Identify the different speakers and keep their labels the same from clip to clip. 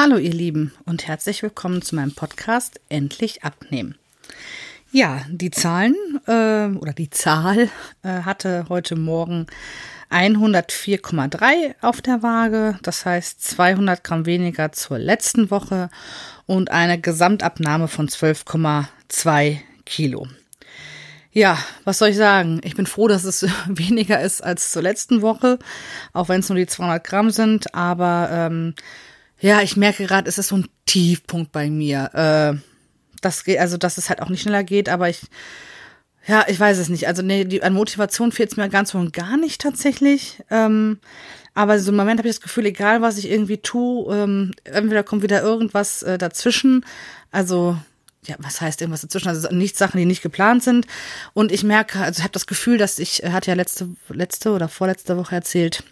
Speaker 1: Hallo ihr Lieben und herzlich willkommen zu meinem Podcast Endlich abnehmen. Ja, die Zahlen äh, oder die Zahl äh, hatte heute Morgen 104,3 auf der Waage, das heißt 200 Gramm weniger zur letzten Woche und eine Gesamtabnahme von 12,2 Kilo. Ja, was soll ich sagen? Ich bin froh, dass es weniger ist als zur letzten Woche, auch wenn es nur die 200 Gramm sind. Aber ähm, ja, ich merke gerade, es ist so ein Tiefpunkt bei mir. Äh, das geht, also dass es halt auch nicht schneller geht, aber ich, ja, ich weiß es nicht. Also nee, die, an Motivation fehlt es mir ganz und gar nicht tatsächlich. Ähm, aber so im Moment habe ich das Gefühl, egal was ich irgendwie tue, ähm, entweder kommt wieder irgendwas äh, dazwischen. Also ja, was heißt irgendwas dazwischen? Also nicht Sachen, die nicht geplant sind. Und ich merke, also ich habe das Gefühl, dass ich, er hat ja letzte, letzte oder vorletzte Woche erzählt,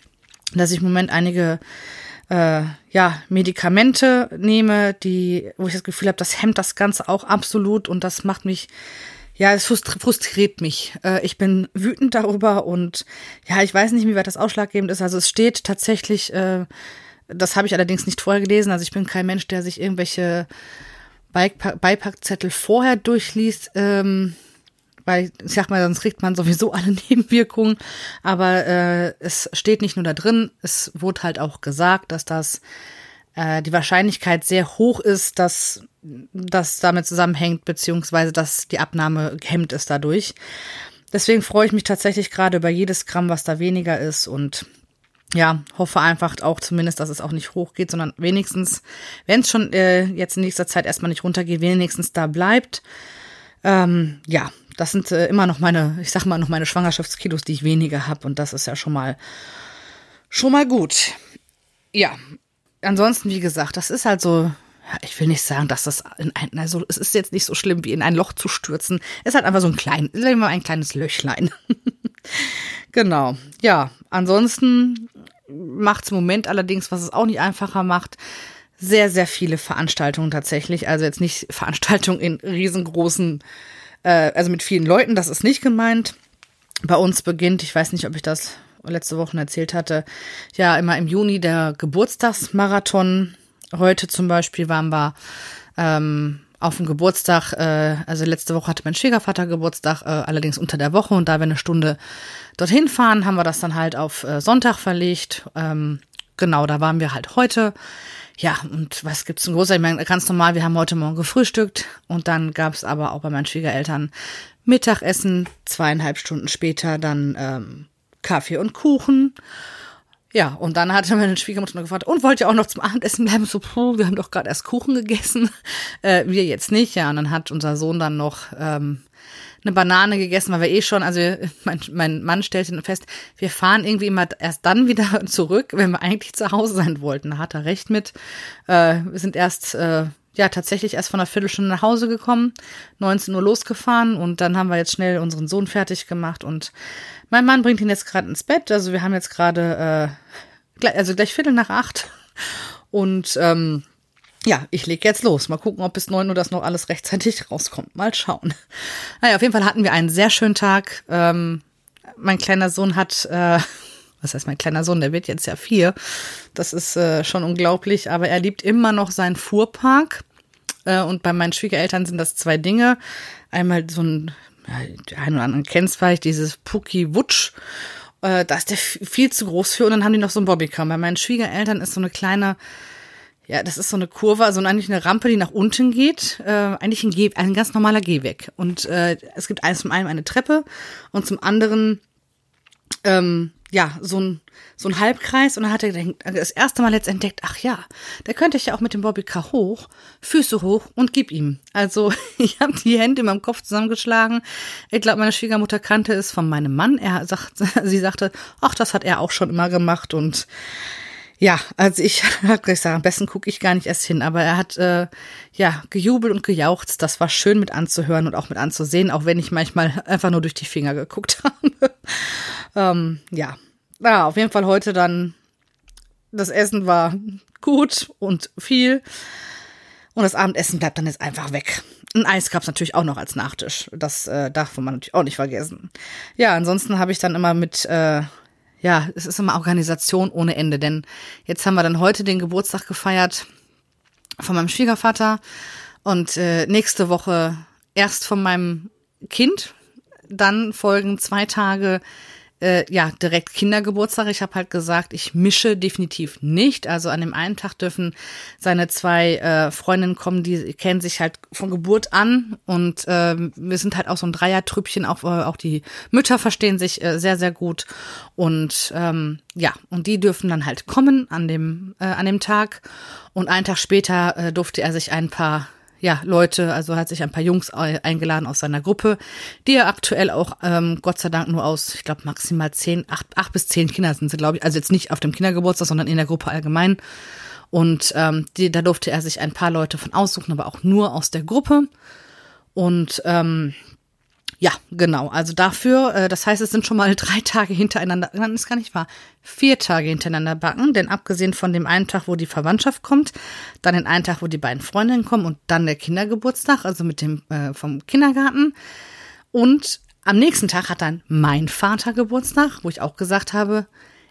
Speaker 1: dass ich im Moment einige äh, ja, Medikamente nehme, die, wo ich das Gefühl habe, das hemmt das Ganze auch absolut und das macht mich, ja, es frustriert mich. Äh, ich bin wütend darüber und ja, ich weiß nicht, wie weit das ausschlaggebend ist. Also es steht tatsächlich, äh, das habe ich allerdings nicht vorher gelesen, also ich bin kein Mensch, der sich irgendwelche Beipackzettel vorher durchliest. Ähm, weil ich sag mal, sonst kriegt man sowieso alle Nebenwirkungen. Aber äh, es steht nicht nur da drin, es wurde halt auch gesagt, dass das äh, die Wahrscheinlichkeit sehr hoch ist, dass das damit zusammenhängt, beziehungsweise dass die Abnahme gehemmt ist dadurch. Deswegen freue ich mich tatsächlich gerade über jedes Gramm, was da weniger ist und ja, hoffe einfach auch zumindest, dass es auch nicht hochgeht, sondern wenigstens, wenn es schon äh, jetzt in nächster Zeit erstmal nicht runtergeht, wenigstens da bleibt. Ähm, ja, das sind äh, immer noch meine, ich sag mal, noch meine Schwangerschaftskilos, die ich weniger habe. Und das ist ja schon mal, schon mal gut. Ja, ansonsten, wie gesagt, das ist halt so, ja, ich will nicht sagen, dass das in ein, also es ist jetzt nicht so schlimm, wie in ein Loch zu stürzen. Es ist halt einfach so ein klein, immer ein kleines Löchlein. genau. Ja, ansonsten macht's im Moment allerdings, was es auch nicht einfacher macht, sehr, sehr viele Veranstaltungen tatsächlich. Also jetzt nicht Veranstaltungen in riesengroßen äh, also mit vielen Leuten, das ist nicht gemeint. Bei uns beginnt, ich weiß nicht, ob ich das letzte Woche erzählt hatte, ja, immer im Juni der Geburtstagsmarathon. Heute zum Beispiel waren wir ähm, auf dem Geburtstag, äh, also letzte Woche hatte mein Schwiegervater Geburtstag, äh, allerdings unter der Woche und da wir eine Stunde dorthin fahren, haben wir das dann halt auf äh, Sonntag verlegt. Ähm, genau, da waren wir halt heute. Ja, und was gibt's denn großartig? Ich meine, ganz normal, wir haben heute Morgen gefrühstückt und dann gab's aber auch bei meinen Schwiegereltern Mittagessen, zweieinhalb Stunden später dann ähm, Kaffee und Kuchen. Ja, und dann hatte meine Schwiegermutter noch gefragt, und wollt ihr auch noch zum Abendessen bleiben? So, puh, wir haben doch gerade erst Kuchen gegessen. Äh, wir jetzt nicht, ja. Und dann hat unser Sohn dann noch ähm, eine Banane gegessen, weil wir eh schon, also mein, mein Mann stellte fest, wir fahren irgendwie immer erst dann wieder zurück, wenn wir eigentlich zu Hause sein wollten. Da hat er recht mit. Äh, wir sind erst, äh, ja, tatsächlich erst von einer Viertelstunde nach Hause gekommen, 19 Uhr losgefahren und dann haben wir jetzt schnell unseren Sohn fertig gemacht und mein Mann bringt ihn jetzt gerade ins Bett. Also wir haben jetzt gerade, äh, also gleich Viertel nach acht und ähm, ja, ich leg jetzt los. Mal gucken, ob bis neun Uhr das noch alles rechtzeitig rauskommt. Mal schauen. Naja, auf jeden Fall hatten wir einen sehr schönen Tag. Ähm, mein kleiner Sohn hat, äh, was heißt mein kleiner Sohn, der wird jetzt ja vier. Das ist äh, schon unglaublich, aber er liebt immer noch seinen Fuhrpark. Äh, und bei meinen Schwiegereltern sind das zwei Dinge. Einmal so ein, ja, der eine oder andere kennt es vielleicht, dieses Puki Wutsch. Äh, da ist der viel zu groß für. Und dann haben die noch so ein Bobbycar. Bei meinen Schwiegereltern ist so eine kleine, ja, das ist so eine Kurve, also eigentlich eine Rampe, die nach unten geht. Äh, eigentlich ein, Geh ein ganz normaler Gehweg. Und äh, es gibt eins zum einen eine Treppe und zum anderen ähm, ja so ein so ein Halbkreis. Und dann hat er das erste Mal jetzt entdeckt, ach ja, da könnte ich ja auch mit dem Bobbycar hoch, Füße hoch und gib ihm. Also ich habe die Hände in meinem Kopf zusammengeschlagen. Ich glaube, meine Schwiegermutter kannte es von meinem Mann. Er sagt, sie sagte, ach, das hat er auch schon immer gemacht und ja, also ich habe gesagt, am besten gucke ich gar nicht erst hin, aber er hat äh, ja gejubelt und gejauchzt. Das war schön mit anzuhören und auch mit anzusehen, auch wenn ich manchmal einfach nur durch die Finger geguckt habe. ähm, ja. ja, auf jeden Fall heute dann. Das Essen war gut und viel. Und das Abendessen bleibt dann jetzt einfach weg. Ein Eis gab's natürlich auch noch als Nachtisch. Das äh, darf man natürlich auch nicht vergessen. Ja, ansonsten habe ich dann immer mit äh, ja, es ist immer Organisation ohne Ende, denn jetzt haben wir dann heute den Geburtstag gefeiert von meinem Schwiegervater und äh, nächste Woche erst von meinem Kind. Dann folgen zwei Tage äh, ja, direkt Kindergeburtstag. Ich habe halt gesagt, ich mische definitiv nicht. Also an dem einen Tag dürfen seine zwei äh, Freundinnen kommen, die kennen sich halt von Geburt an und äh, wir sind halt auch so ein Dreiertrüppchen. Auch, äh, auch die Mütter verstehen sich äh, sehr, sehr gut. Und ähm, ja, und die dürfen dann halt kommen an dem, äh, an dem Tag. Und einen Tag später äh, durfte er sich ein paar ja, Leute, also hat sich ein paar Jungs eingeladen aus seiner Gruppe, die er aktuell auch ähm, Gott sei Dank nur aus, ich glaube maximal zehn, acht, acht bis zehn Kinder sind sie, glaube ich. Also jetzt nicht auf dem Kindergeburtstag, sondern in der Gruppe allgemein. Und ähm, die, da durfte er sich ein paar Leute von aussuchen, aber auch nur aus der Gruppe. Und ähm, ja, genau. Also dafür, äh, das heißt, es sind schon mal drei Tage hintereinander, nein, ist gar nicht wahr, vier Tage hintereinander backen, denn abgesehen von dem einen Tag, wo die Verwandtschaft kommt, dann den einen Tag, wo die beiden Freundinnen kommen und dann der Kindergeburtstag, also mit dem äh, vom Kindergarten. Und am nächsten Tag hat dann mein Vater Geburtstag, wo ich auch gesagt habe,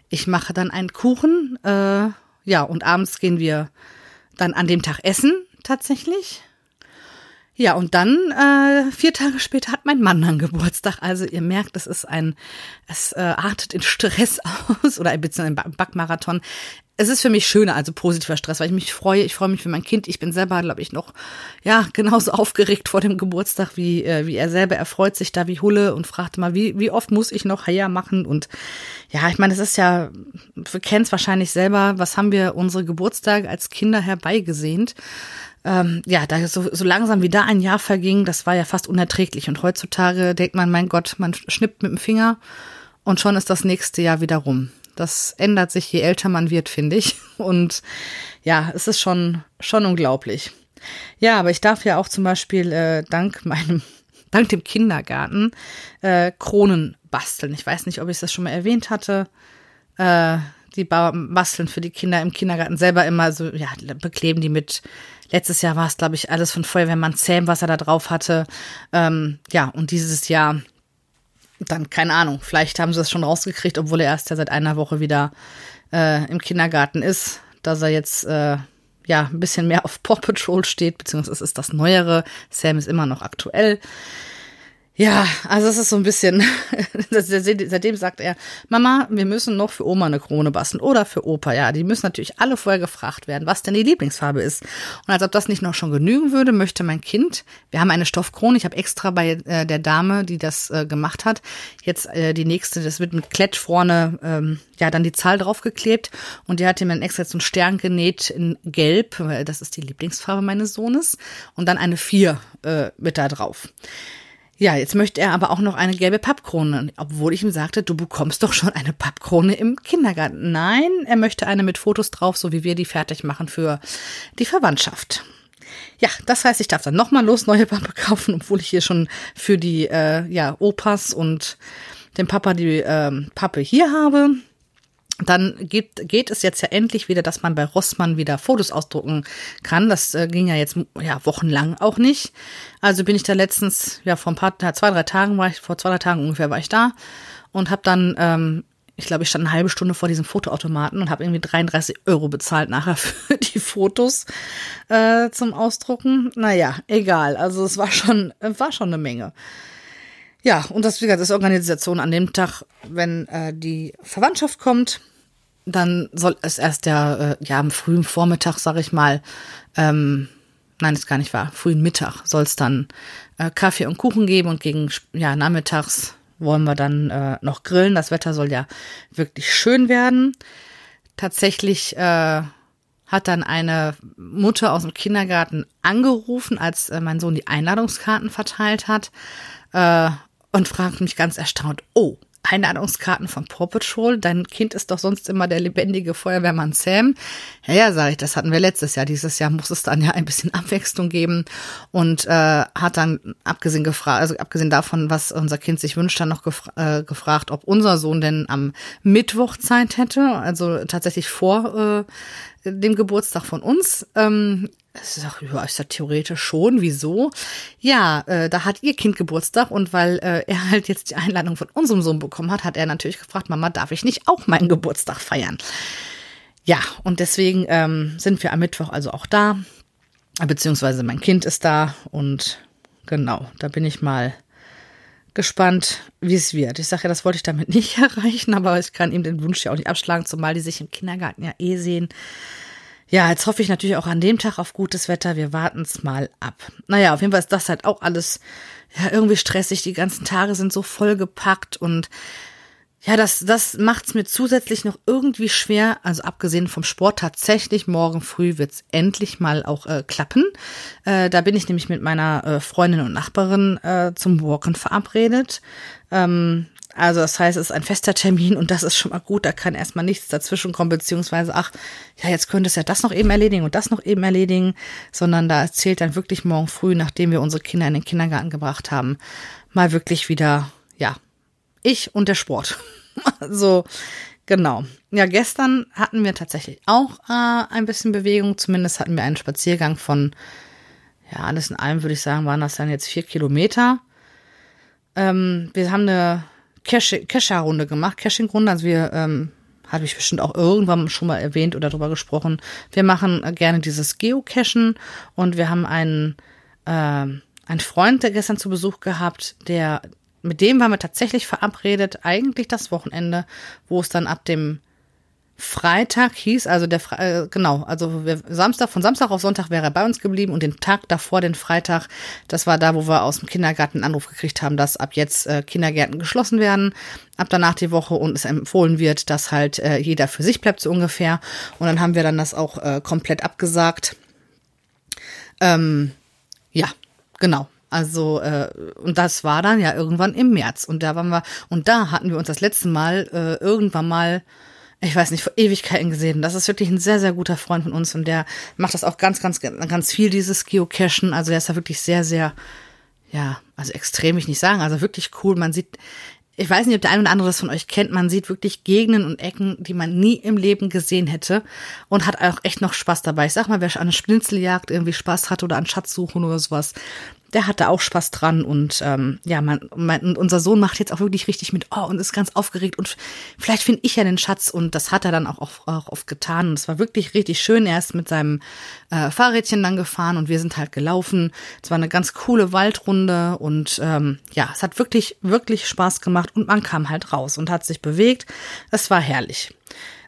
Speaker 1: ich mache dann einen Kuchen. Äh, ja, und abends gehen wir dann an dem Tag essen tatsächlich. Ja, und dann äh, vier Tage später hat mein Mann dann Geburtstag. Also ihr merkt, es ist ein, es äh, artet in Stress aus oder ein bisschen ein Backmarathon. Es ist für mich schöner, also positiver Stress, weil ich mich freue. Ich freue mich für mein Kind. Ich bin selber, glaube ich, noch ja genauso aufgeregt vor dem Geburtstag wie äh, wie er selber. Er freut sich da wie Hulle und fragt mal, wie wie oft muss ich noch Heier machen? Und ja, ich meine, es ist ja, wir kennen es wahrscheinlich selber. Was haben wir unsere Geburtstage als Kinder herbeigesehnt? ähm, ja, da so, so langsam wie da ein Jahr verging, das war ja fast unerträglich. Und heutzutage denkt man, mein Gott, man schnippt mit dem Finger und schon ist das nächste Jahr wieder rum. Das ändert sich, je älter man wird, finde ich. Und ja, es ist schon, schon unglaublich. Ja, aber ich darf ja auch zum Beispiel äh, dank meinem, dank dem Kindergarten äh, Kronen basteln. Ich weiß nicht, ob ich das schon mal erwähnt hatte. Äh, die basteln für die Kinder im Kindergarten selber immer so, ja, bekleben die mit Letztes Jahr war es, glaube ich, alles von Feuerwehrmann Zähm, was er da drauf hatte. Ähm, ja, und dieses Jahr dann, keine Ahnung, vielleicht haben sie es schon rausgekriegt, obwohl er erst ja seit einer Woche wieder äh, im Kindergarten ist, dass er jetzt äh, ja ein bisschen mehr auf Paw Patrol steht, beziehungsweise es ist das Neuere. Sam ist immer noch aktuell. Ja, also es ist so ein bisschen, seitdem sagt er, Mama, wir müssen noch für Oma eine Krone basteln oder für Opa. Ja, die müssen natürlich alle vorher gefragt werden, was denn die Lieblingsfarbe ist. Und als ob das nicht noch schon genügen würde, möchte mein Kind, wir haben eine Stoffkrone, ich habe extra bei äh, der Dame, die das äh, gemacht hat, jetzt äh, die nächste, das wird mit Klett vorne, ähm, ja, dann die Zahl draufgeklebt und die hat ihm dann extra so einen Stern genäht in Gelb, weil das ist die Lieblingsfarbe meines Sohnes und dann eine vier äh, mit da drauf. Ja, jetzt möchte er aber auch noch eine gelbe Pappkrone, obwohl ich ihm sagte, du bekommst doch schon eine Pappkrone im Kindergarten. Nein, er möchte eine mit Fotos drauf, so wie wir die fertig machen für die Verwandtschaft. Ja, das heißt, ich darf dann nochmal los neue Pappe kaufen, obwohl ich hier schon für die äh, ja, Opas und den Papa die äh, Pappe hier habe dann geht, geht es jetzt ja endlich wieder, dass man bei Rossmann wieder Fotos ausdrucken kann. Das äh, ging ja jetzt ja wochenlang auch nicht. Also bin ich da letztens, ja vor ein paar, zwei, drei Tagen war ich, vor zwei, drei Tagen ungefähr war ich da und habe dann, ähm, ich glaube, ich stand eine halbe Stunde vor diesem Fotoautomaten und habe irgendwie 33 Euro bezahlt nachher für die Fotos äh, zum Ausdrucken. Naja, egal. Also es war schon, war schon eine Menge. Ja, und das, wie gesagt, ist Organisation an dem Tag, wenn äh, die Verwandtschaft kommt, dann soll es erst der, äh, ja, am frühen Vormittag, sag ich mal, ähm, nein, ist gar nicht wahr, frühen Mittag soll es dann äh, Kaffee und Kuchen geben und gegen, ja, nachmittags wollen wir dann äh, noch grillen. Das Wetter soll ja wirklich schön werden. Tatsächlich äh, hat dann eine Mutter aus dem Kindergarten angerufen, als äh, mein Sohn die Einladungskarten verteilt hat. Äh, und fragt mich ganz erstaunt, oh, Einladungskarten von Paw Patrol. Dein Kind ist doch sonst immer der lebendige Feuerwehrmann Sam. Ja, ja, sage ich, das hatten wir letztes Jahr. Dieses Jahr muss es dann ja ein bisschen Abwechslung geben und äh, hat dann abgesehen gefragt, also abgesehen davon, was unser Kind sich wünscht, dann noch gefra äh, gefragt, ob unser Sohn denn am Mittwoch Zeit hätte, also tatsächlich vor äh, dem Geburtstag von uns. Ähm, das ist auch, ja, ist ja theoretisch schon. Wieso? Ja, äh, da hat ihr Kind Geburtstag und weil äh, er halt jetzt die Einladung von unserem Sohn bekommen hat, hat er natürlich gefragt, Mama, darf ich nicht auch meinen Geburtstag feiern? Ja, und deswegen ähm, sind wir am Mittwoch also auch da. beziehungsweise mein Kind ist da und genau, da bin ich mal gespannt, wie es wird. Ich sage ja, das wollte ich damit nicht erreichen, aber ich kann ihm den Wunsch ja auch nicht abschlagen, zumal die sich im Kindergarten ja eh sehen. Ja, jetzt hoffe ich natürlich auch an dem Tag auf gutes Wetter. Wir warten es mal ab. Naja, auf jeden Fall ist das halt auch alles ja, irgendwie stressig. Die ganzen Tage sind so vollgepackt und ja, das, das macht's mir zusätzlich noch irgendwie schwer. Also abgesehen vom Sport tatsächlich, morgen früh wird's endlich mal auch äh, klappen. Äh, da bin ich nämlich mit meiner äh, Freundin und Nachbarin äh, zum Walken verabredet. Ähm, also das heißt, es ist ein fester Termin und das ist schon mal gut. Da kann erstmal nichts dazwischen kommen, beziehungsweise, ach, ja, jetzt könnte es ja das noch eben erledigen und das noch eben erledigen, sondern da zählt dann wirklich morgen früh, nachdem wir unsere Kinder in den Kindergarten gebracht haben, mal wirklich wieder, ja, ich und der Sport. so, genau. Ja, gestern hatten wir tatsächlich auch äh, ein bisschen Bewegung. Zumindest hatten wir einen Spaziergang von, ja, alles in allem würde ich sagen, waren das dann jetzt vier Kilometer. Ähm, wir haben eine Kescher-Runde gemacht, Caching-Runde. Also wir, ähm, habe ich bestimmt auch irgendwann schon mal erwähnt oder darüber gesprochen. Wir machen gerne dieses Geocachen und wir haben einen, äh, einen Freund, der gestern zu Besuch gehabt, der mit dem waren wir tatsächlich verabredet, eigentlich das Wochenende, wo es dann ab dem Freitag hieß, also der äh, genau, also Samstag von Samstag auf Sonntag wäre er bei uns geblieben und den Tag davor, den Freitag, das war da, wo wir aus dem Kindergarten einen Anruf gekriegt haben, dass ab jetzt äh, Kindergärten geschlossen werden, ab danach die Woche und es empfohlen wird, dass halt äh, jeder für sich bleibt so ungefähr und dann haben wir dann das auch äh, komplett abgesagt. Ähm, ja, genau. Also, äh, und das war dann ja irgendwann im März. Und da waren wir, und da hatten wir uns das letzte Mal äh, irgendwann mal, ich weiß nicht, vor Ewigkeiten gesehen. Das ist wirklich ein sehr, sehr guter Freund von uns und der macht das auch ganz, ganz, ganz viel, dieses Geocachen. Also der ist da wirklich sehr, sehr, ja, also extrem ich nicht sagen, also wirklich cool. Man sieht, ich weiß nicht, ob der eine oder andere das von euch kennt, man sieht wirklich Gegenden und Ecken, die man nie im Leben gesehen hätte und hat auch echt noch Spaß dabei. Ich sag mal, wer an einer Schnitzeljagd irgendwie Spaß hat oder an Schatzsuchen oder sowas, der hatte auch Spaß dran und ähm, ja, mein, mein, unser Sohn macht jetzt auch wirklich richtig mit oh und ist ganz aufgeregt und vielleicht finde ich ja den Schatz und das hat er dann auch, auch, auch oft getan und es war wirklich richtig schön. Er ist mit seinem äh, Fahrrädchen dann gefahren und wir sind halt gelaufen. Es war eine ganz coole Waldrunde und ähm, ja, es hat wirklich, wirklich Spaß gemacht und man kam halt raus und hat sich bewegt. Es war herrlich.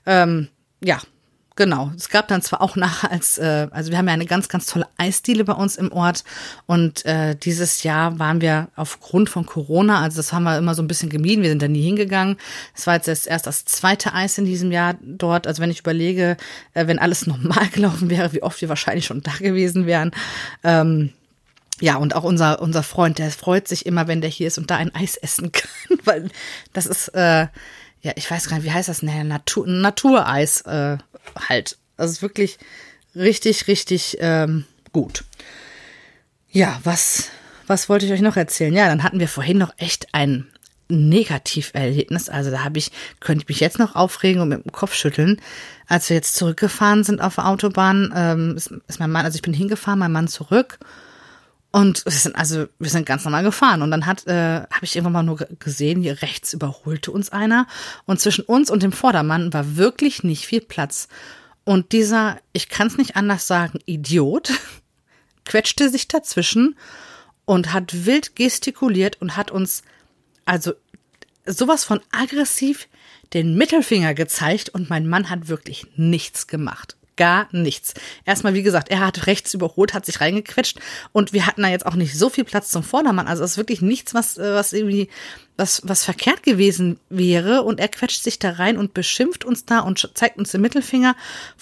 Speaker 1: Ähm, ja, Genau. Es gab dann zwar auch nachher als, äh, also wir haben ja eine ganz, ganz tolle Eisdiele bei uns im Ort und äh, dieses Jahr waren wir aufgrund von Corona, also das haben wir immer so ein bisschen gemieden, wir sind da nie hingegangen. Es war jetzt erst das zweite Eis in diesem Jahr dort. Also wenn ich überlege, äh, wenn alles normal gelaufen wäre, wie oft wir wahrscheinlich schon da gewesen wären. Ähm, ja, und auch unser, unser Freund, der freut sich immer, wenn der hier ist und da ein Eis essen kann, weil das ist, äh, ja, ich weiß gar nicht, wie heißt das? Nee, Natur, Natureis äh, halt. Das ist wirklich richtig, richtig ähm, gut. Ja, was, was wollte ich euch noch erzählen? Ja, dann hatten wir vorhin noch echt ein Negativerlebnis. Also da habe ich, könnte ich mich jetzt noch aufregen und mit dem Kopf schütteln. Als wir jetzt zurückgefahren sind auf der Autobahn, ähm, ist, ist mein Mann, also ich bin hingefahren, mein Mann zurück und wir sind also, wir sind ganz normal gefahren. Und dann hat, äh, habe ich irgendwann mal nur gesehen, hier rechts überholte uns einer. Und zwischen uns und dem Vordermann war wirklich nicht viel Platz. Und dieser, ich kann es nicht anders sagen, Idiot, quetschte sich dazwischen und hat wild gestikuliert und hat uns also sowas von aggressiv den Mittelfinger gezeigt und mein Mann hat wirklich nichts gemacht gar nichts. Erstmal, wie gesagt, er hat rechts überholt, hat sich reingequetscht und wir hatten da jetzt auch nicht so viel Platz zum Vordermann. Also es ist wirklich nichts, was, äh, was irgendwie, was, was verkehrt gewesen wäre. Und er quetscht sich da rein und beschimpft uns da und zeigt uns den Mittelfinger,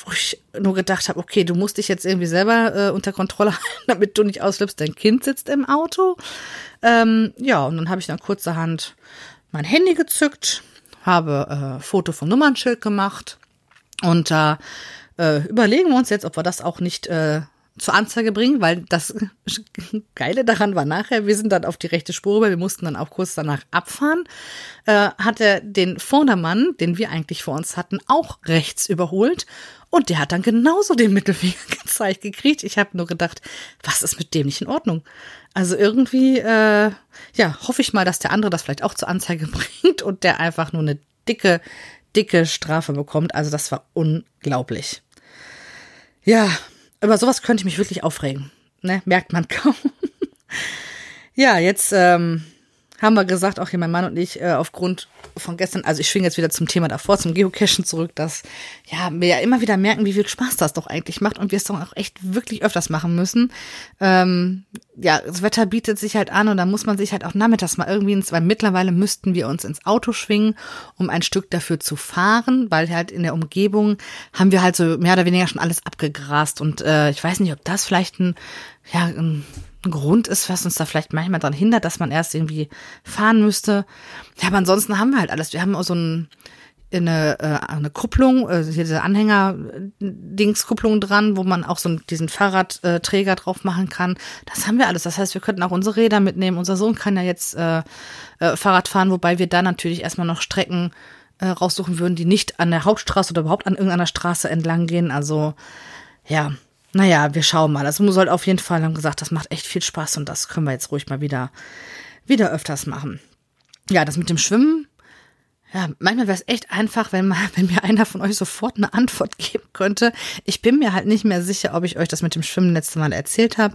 Speaker 1: wo ich nur gedacht habe, okay, du musst dich jetzt irgendwie selber äh, unter Kontrolle halten, damit du nicht ausflippst. Dein Kind sitzt im Auto. Ähm, ja, und dann habe ich dann kurzerhand mein Handy gezückt, habe äh, Foto vom Nummernschild gemacht und da äh, äh, überlegen wir uns jetzt, ob wir das auch nicht äh, zur Anzeige bringen, weil das Geile daran war nachher, wir sind dann auf die rechte Spur rüber, wir mussten dann auch kurz danach abfahren, äh, hat er den Vordermann, den wir eigentlich vor uns hatten, auch rechts überholt und der hat dann genauso den Mittelfinger gezeigt gekriegt. Ich habe nur gedacht, was ist mit dem nicht in Ordnung? Also irgendwie, äh, ja, hoffe ich mal, dass der andere das vielleicht auch zur Anzeige bringt und der einfach nur eine dicke, dicke Strafe bekommt. Also das war unglaublich. Ja, über sowas könnte ich mich wirklich aufregen. Ne? Merkt man kaum. ja, jetzt ähm, haben wir gesagt, auch hier mein Mann und ich, äh, aufgrund von gestern, also ich schwinge jetzt wieder zum Thema davor, zum Geocachen zurück, dass ja, wir ja immer wieder merken, wie viel Spaß das doch eigentlich macht und wir es doch auch echt wirklich öfters machen müssen. Ähm, ja, das Wetter bietet sich halt an und da muss man sich halt auch nachmittags mal irgendwie ins, weil mittlerweile müssten wir uns ins Auto schwingen, um ein Stück dafür zu fahren, weil halt in der Umgebung haben wir halt so mehr oder weniger schon alles abgegrast und äh, ich weiß nicht, ob das vielleicht ein, ja, ein Grund ist, was uns da vielleicht manchmal daran hindert, dass man erst irgendwie fahren müsste. Ja, aber ansonsten haben wir halt alles. Wir haben auch so ein, eine, äh, eine Kupplung, äh, hier diese Anhänger-Dingskupplung dran, wo man auch so diesen Fahrradträger drauf machen kann. Das haben wir alles. Das heißt, wir könnten auch unsere Räder mitnehmen. Unser Sohn kann ja jetzt äh, äh, Fahrrad fahren, wobei wir da natürlich erstmal noch Strecken äh, raussuchen würden, die nicht an der Hauptstraße oder überhaupt an irgendeiner Straße entlang gehen. Also ja, naja, wir schauen mal. Das muss halt auf jeden Fall haben gesagt, das macht echt viel Spaß und das können wir jetzt ruhig mal wieder, wieder öfters machen. Ja, das mit dem Schwimmen ja, manchmal wäre es echt einfach, wenn, mal, wenn mir einer von euch sofort eine Antwort geben könnte. Ich bin mir halt nicht mehr sicher, ob ich euch das mit dem Schwimmen letzte Mal erzählt habe,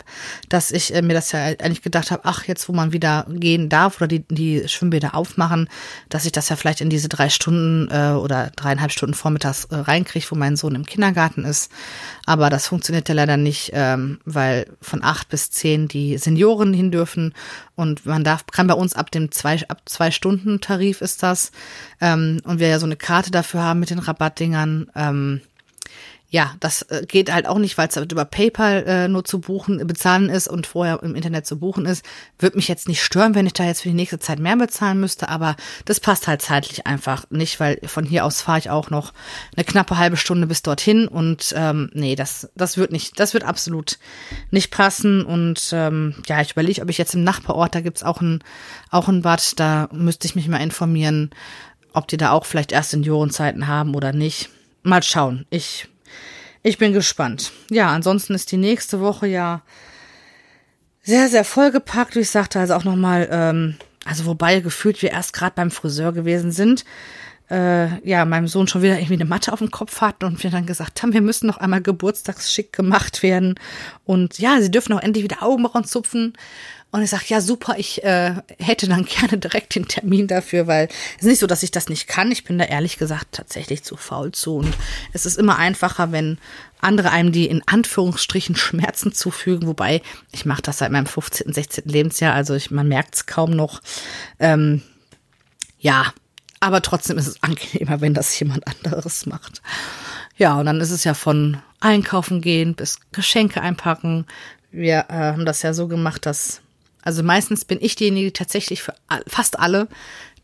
Speaker 1: dass ich äh, mir das ja eigentlich gedacht habe, ach, jetzt wo man wieder gehen darf oder die, die Schwimmbäder aufmachen, dass ich das ja vielleicht in diese drei Stunden äh, oder dreieinhalb Stunden vormittags äh, reinkriege, wo mein Sohn im Kindergarten ist. Aber das funktioniert ja leider nicht, ähm, weil von acht bis zehn die Senioren hin dürfen und man darf, kann bei uns ab dem zwei, ab zwei Stunden Tarif ist das. Ähm, und wir ja so eine Karte dafür haben mit den Rabattdingern. Ähm, ja, das äh, geht halt auch nicht, weil es über PayPal äh, nur zu buchen, bezahlen ist und vorher im Internet zu buchen ist. Wird mich jetzt nicht stören, wenn ich da jetzt für die nächste Zeit mehr bezahlen müsste, aber das passt halt zeitlich einfach nicht, weil von hier aus fahre ich auch noch eine knappe halbe Stunde bis dorthin und ähm, nee, das, das wird nicht, das wird absolut nicht passen. Und ähm, ja, ich überlege, ob ich jetzt im Nachbarort, da gibt's auch ein, auch ein Bad, da müsste ich mich mal informieren, ob die da auch vielleicht erst Seniorenzeiten haben oder nicht. Mal schauen. Ich ich bin gespannt. Ja, ansonsten ist die nächste Woche ja sehr, sehr vollgepackt. Wie ich sagte, also auch nochmal, ähm, also wobei gefühlt wir erst gerade beim Friseur gewesen sind. Äh, ja, meinem Sohn schon wieder irgendwie eine Matte auf dem Kopf hatten und wir dann gesagt haben, wir müssen noch einmal geburtstagsschick gemacht werden. Und ja, sie dürfen auch endlich wieder Augenbrauen zupfen. Und ich sage, ja, super, ich äh, hätte dann gerne direkt den Termin dafür, weil es ist nicht so, dass ich das nicht kann. Ich bin da ehrlich gesagt tatsächlich zu faul zu. Und es ist immer einfacher, wenn andere einem die in Anführungsstrichen Schmerzen zufügen. Wobei, ich mache das seit meinem 15., 16. Lebensjahr, also ich, man merkt es kaum noch. Ähm, ja, aber trotzdem ist es angenehmer, wenn das jemand anderes macht. Ja, und dann ist es ja von Einkaufen gehen bis Geschenke einpacken. Wir äh, haben das ja so gemacht, dass also meistens bin ich diejenige, die tatsächlich für fast alle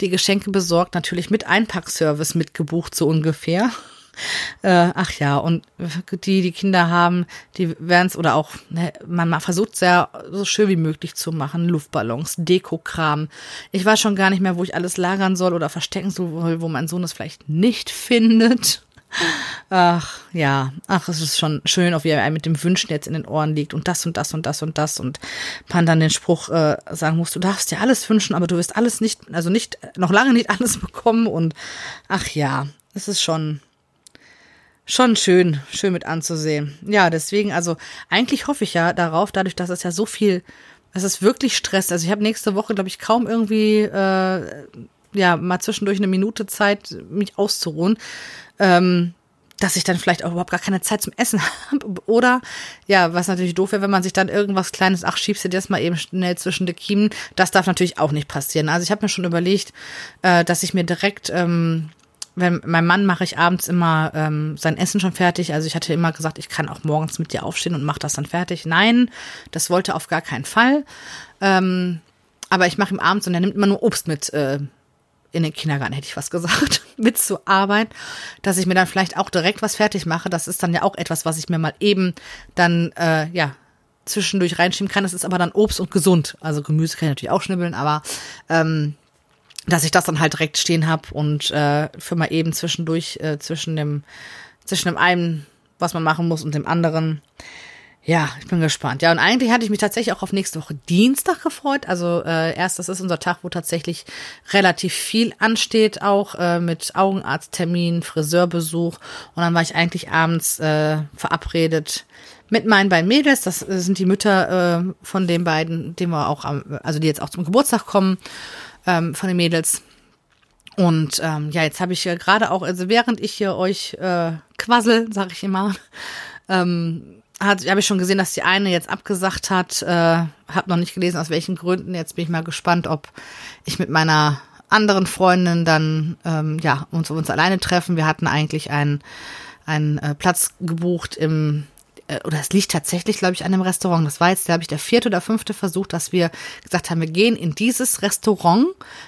Speaker 1: die Geschenke besorgt, natürlich mit Einpackservice mitgebucht, so ungefähr. Äh, ach ja, und die, die Kinder haben, die werden es oder auch, ne, man versucht es ja so schön wie möglich zu machen. Luftballons, Dekokram. Ich weiß schon gar nicht mehr, wo ich alles lagern soll oder verstecken soll, wo mein Sohn es vielleicht nicht findet. Ach, ja. Ach, es ist schon schön, auf wie er mit dem Wünschen jetzt in den Ohren liegt und das und das und das und das und man dann den Spruch äh, sagen muss, du darfst dir alles wünschen, aber du wirst alles nicht, also nicht, noch lange nicht alles bekommen und ach ja, es ist schon, schon schön, schön mit anzusehen. Ja, deswegen, also eigentlich hoffe ich ja darauf, dadurch, dass es ja so viel, es ist wirklich Stress. Also ich habe nächste Woche, glaube ich, kaum irgendwie, äh, ja, mal zwischendurch eine Minute Zeit, mich auszuruhen ähm, dass ich dann vielleicht auch überhaupt gar keine Zeit zum Essen habe. Oder, ja, was natürlich doof wäre, wenn man sich dann irgendwas Kleines, ach, schiebst du dir das mal eben schnell zwischen die Kiemen. Das darf natürlich auch nicht passieren. Also ich habe mir schon überlegt, äh, dass ich mir direkt, ähm, wenn mein Mann mache ich abends immer ähm, sein Essen schon fertig. Also ich hatte immer gesagt, ich kann auch morgens mit dir aufstehen und mache das dann fertig. Nein, das wollte auf gar keinen Fall. Ähm, aber ich mache ihm abends und er nimmt immer nur Obst mit äh, in den Kindergarten, hätte ich was gesagt, mit zur Arbeit, dass ich mir dann vielleicht auch direkt was fertig mache. Das ist dann ja auch etwas, was ich mir mal eben dann, äh, ja, zwischendurch reinschieben kann. Das ist aber dann Obst und gesund. Also Gemüse kann ich natürlich auch schnibbeln, aber ähm, dass ich das dann halt direkt stehen habe und äh, für mal eben zwischendurch, äh, zwischen dem, zwischen dem einen, was man machen muss und dem anderen, ja, ich bin gespannt. Ja, und eigentlich hatte ich mich tatsächlich auch auf nächste Woche Dienstag gefreut. Also äh, erst, das ist unser Tag, wo tatsächlich relativ viel ansteht, auch äh, mit Augenarzttermin, Friseurbesuch. Und dann war ich eigentlich abends äh, verabredet mit meinen beiden Mädels. Das sind die Mütter äh, von den beiden, denen wir auch, am, also die jetzt auch zum Geburtstag kommen, ähm, von den Mädels. Und ähm, ja, jetzt habe ich ja gerade auch, also während ich hier euch äh, quassel, sag ich immer, ähm, habe ich schon gesehen, dass die eine jetzt abgesagt hat. Äh, habe noch nicht gelesen, aus welchen Gründen. Jetzt bin ich mal gespannt, ob ich mit meiner anderen Freundin dann ähm, ja uns uns alleine treffen. Wir hatten eigentlich einen einen äh, Platz gebucht im oder es liegt tatsächlich, glaube ich, an dem Restaurant. Das war jetzt, glaube ich, der vierte oder fünfte Versuch, dass wir gesagt haben, wir gehen in dieses Restaurant.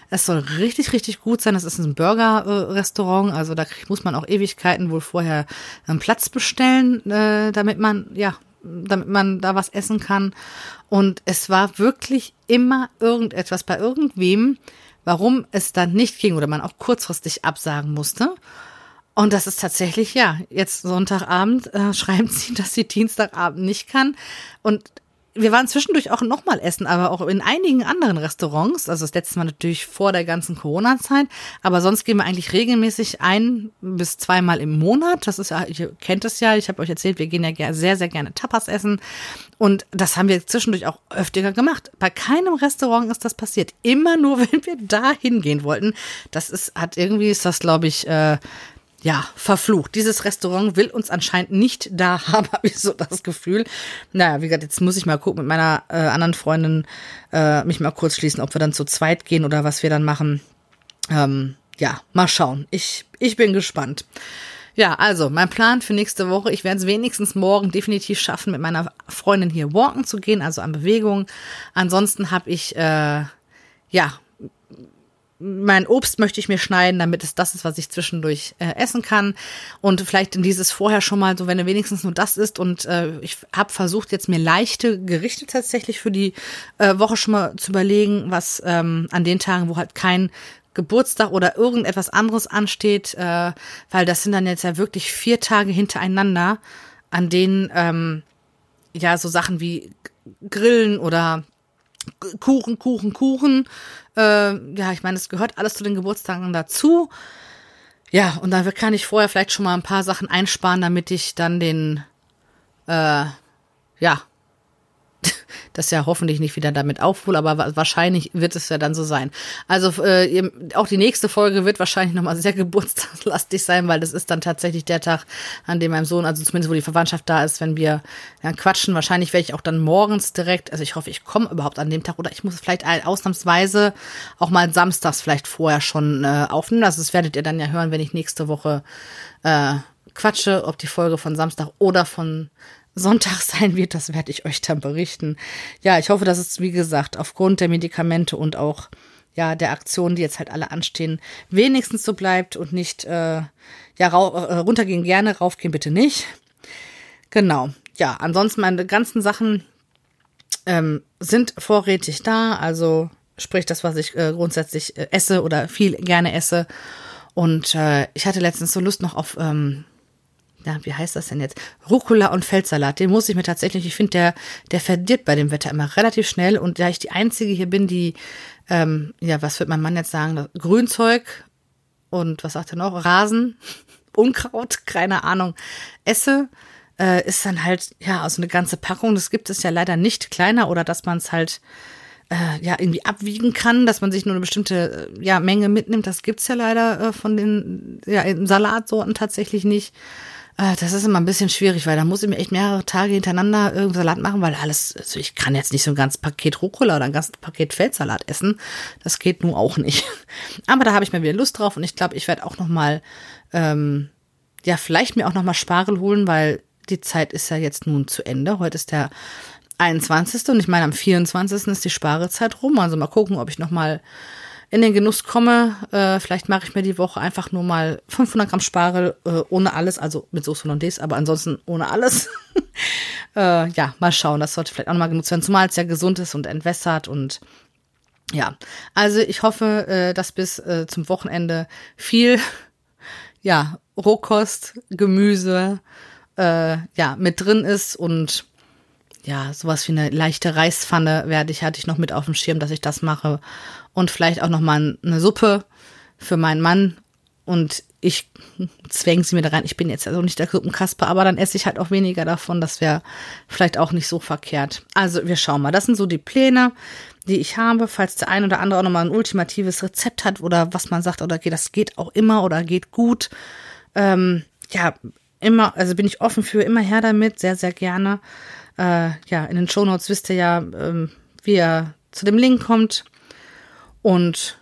Speaker 1: Es soll richtig, richtig gut sein. Das ist ein Burger-Restaurant, also da muss man auch Ewigkeiten wohl vorher einen Platz bestellen, äh, damit man, ja, damit man da was essen kann. Und es war wirklich immer irgendetwas bei irgendwem, warum es dann nicht ging oder man auch kurzfristig absagen musste. Und das ist tatsächlich, ja, jetzt Sonntagabend äh, schreibt sie, dass sie Dienstagabend nicht kann. Und wir waren zwischendurch auch nochmal essen, aber auch in einigen anderen Restaurants. Also das letzte Mal natürlich vor der ganzen Corona-Zeit. Aber sonst gehen wir eigentlich regelmäßig ein bis zweimal im Monat. Das ist ja, ihr kennt es ja, ich habe euch erzählt, wir gehen ja sehr, sehr gerne Tapas essen. Und das haben wir zwischendurch auch öfter gemacht. Bei keinem Restaurant ist das passiert. Immer nur, wenn wir da hingehen wollten. Das ist, hat irgendwie ist das, glaube ich, äh, ja, verflucht. Dieses Restaurant will uns anscheinend nicht da haben, habe ich so das Gefühl. Naja, wie gesagt, jetzt muss ich mal gucken mit meiner äh, anderen Freundin, äh, mich mal kurz schließen, ob wir dann zu zweit gehen oder was wir dann machen. Ähm, ja, mal schauen. Ich, ich bin gespannt. Ja, also mein Plan für nächste Woche, ich werde es wenigstens morgen definitiv schaffen, mit meiner Freundin hier walken zu gehen, also an Bewegung. Ansonsten habe ich, äh, ja, mein Obst möchte ich mir schneiden, damit es das ist, was ich zwischendurch äh, essen kann. Und vielleicht in dieses vorher schon mal, so wenn er wenigstens nur das ist. Und äh, ich habe versucht, jetzt mir leichte Gerichte tatsächlich für die äh, Woche schon mal zu überlegen, was ähm, an den Tagen, wo halt kein Geburtstag oder irgendetwas anderes ansteht, äh, weil das sind dann jetzt ja wirklich vier Tage hintereinander, an denen ähm, ja so Sachen wie Grillen oder Kuchen, Kuchen, Kuchen. Äh, ja, ich meine, es gehört alles zu den Geburtstagen dazu. Ja, und dann kann ich vorher vielleicht schon mal ein paar Sachen einsparen, damit ich dann den, äh, ja, das ja hoffentlich nicht wieder damit aufhole, aber wahrscheinlich wird es ja dann so sein. Also äh, auch die nächste Folge wird wahrscheinlich nochmal sehr geburtstagslastig sein, weil das ist dann tatsächlich der Tag, an dem mein Sohn, also zumindest wo die Verwandtschaft da ist, wenn wir ja, quatschen. Wahrscheinlich werde ich auch dann morgens direkt, also ich hoffe, ich komme überhaupt an dem Tag oder ich muss vielleicht ausnahmsweise auch mal samstags vielleicht vorher schon äh, aufnehmen. Also das werdet ihr dann ja hören, wenn ich nächste Woche äh, quatsche, ob die Folge von Samstag oder von Sonntag sein wird, das werde ich euch dann berichten. Ja, ich hoffe, dass es, wie gesagt, aufgrund der Medikamente und auch ja, der Aktionen, die jetzt halt alle anstehen, wenigstens so bleibt und nicht äh, ja, äh, runtergehen gerne, raufgehen bitte nicht. Genau. Ja, ansonsten meine ganzen Sachen ähm, sind vorrätig da, also sprich das, was ich äh, grundsätzlich äh, esse oder viel gerne esse. Und äh, ich hatte letztens so Lust noch auf ähm, ja, wie heißt das denn jetzt? Rucola und Feldsalat. Den muss ich mir tatsächlich, ich finde, der, der verdirbt bei dem Wetter immer relativ schnell. Und da ich die Einzige hier bin, die, ähm, ja, was wird mein Mann jetzt sagen? Grünzeug und was sagt er noch? Rasen, Unkraut, keine Ahnung, esse, äh, ist dann halt, ja, also eine ganze Packung. Das gibt es ja leider nicht kleiner oder dass man es halt, äh, ja, irgendwie abwiegen kann, dass man sich nur eine bestimmte äh, ja, Menge mitnimmt. Das gibt's ja leider äh, von den ja, Salatsorten tatsächlich nicht. Äh, das ist immer ein bisschen schwierig, weil da muss ich mir echt mehrere Tage hintereinander irgendein Salat machen, weil alles, also ich kann jetzt nicht so ein ganzes Paket Rucola oder ein ganzes Paket Feldsalat essen. Das geht nun auch nicht. Aber da habe ich mir wieder Lust drauf und ich glaube, ich werde auch noch mal, ähm, ja, vielleicht mir auch noch mal Spargel holen, weil die Zeit ist ja jetzt nun zu Ende. Heute ist der 21. und ich meine, am 24. ist die Sparezeit rum. Also mal gucken, ob ich noch mal in den Genuss komme. Äh, vielleicht mache ich mir die Woche einfach nur mal 500 Gramm Spargel äh, ohne alles, also mit Soße Hollandaise, aber ansonsten ohne alles. äh, ja, mal schauen. Das sollte vielleicht auch noch mal genutzt werden, zumal es ja gesund ist und entwässert und ja, also ich hoffe, äh, dass bis äh, zum Wochenende viel, ja, Rohkost, Gemüse, äh, ja, mit drin ist und ja, sowas wie eine leichte Reispfanne werde ich, hatte ich noch mit auf dem Schirm, dass ich das mache. Und vielleicht auch noch mal eine Suppe für meinen Mann und ich zwänge sie mir da rein. Ich bin jetzt also nicht der Krippenkasper, aber dann esse ich halt auch weniger davon. Das wäre vielleicht auch nicht so verkehrt. Also wir schauen mal. Das sind so die Pläne, die ich habe. Falls der ein oder andere auch nochmal ein ultimatives Rezept hat oder was man sagt, oder okay, das geht auch immer oder geht gut. Ähm, ja, immer, also bin ich offen für, immer her damit, sehr, sehr gerne. Äh, ja, in den Shownotes wisst ihr ja, ähm, wie ihr zu dem Link kommt. Und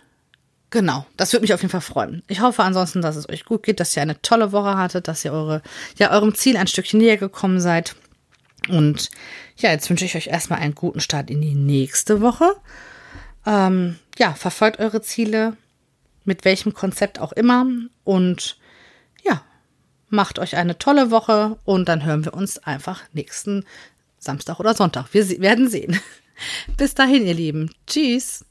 Speaker 1: Genau, das würde mich auf jeden Fall freuen. Ich hoffe ansonsten, dass es euch gut geht, dass ihr eine tolle Woche hattet, dass ihr eure, ja, eurem Ziel ein Stückchen näher gekommen seid. Und ja, jetzt wünsche ich euch erstmal einen guten Start in die nächste Woche. Ähm, ja, verfolgt eure Ziele, mit welchem Konzept auch immer. Und ja, macht euch eine tolle Woche und dann hören wir uns einfach nächsten Samstag oder Sonntag. Wir werden sehen. Bis dahin, ihr Lieben. Tschüss.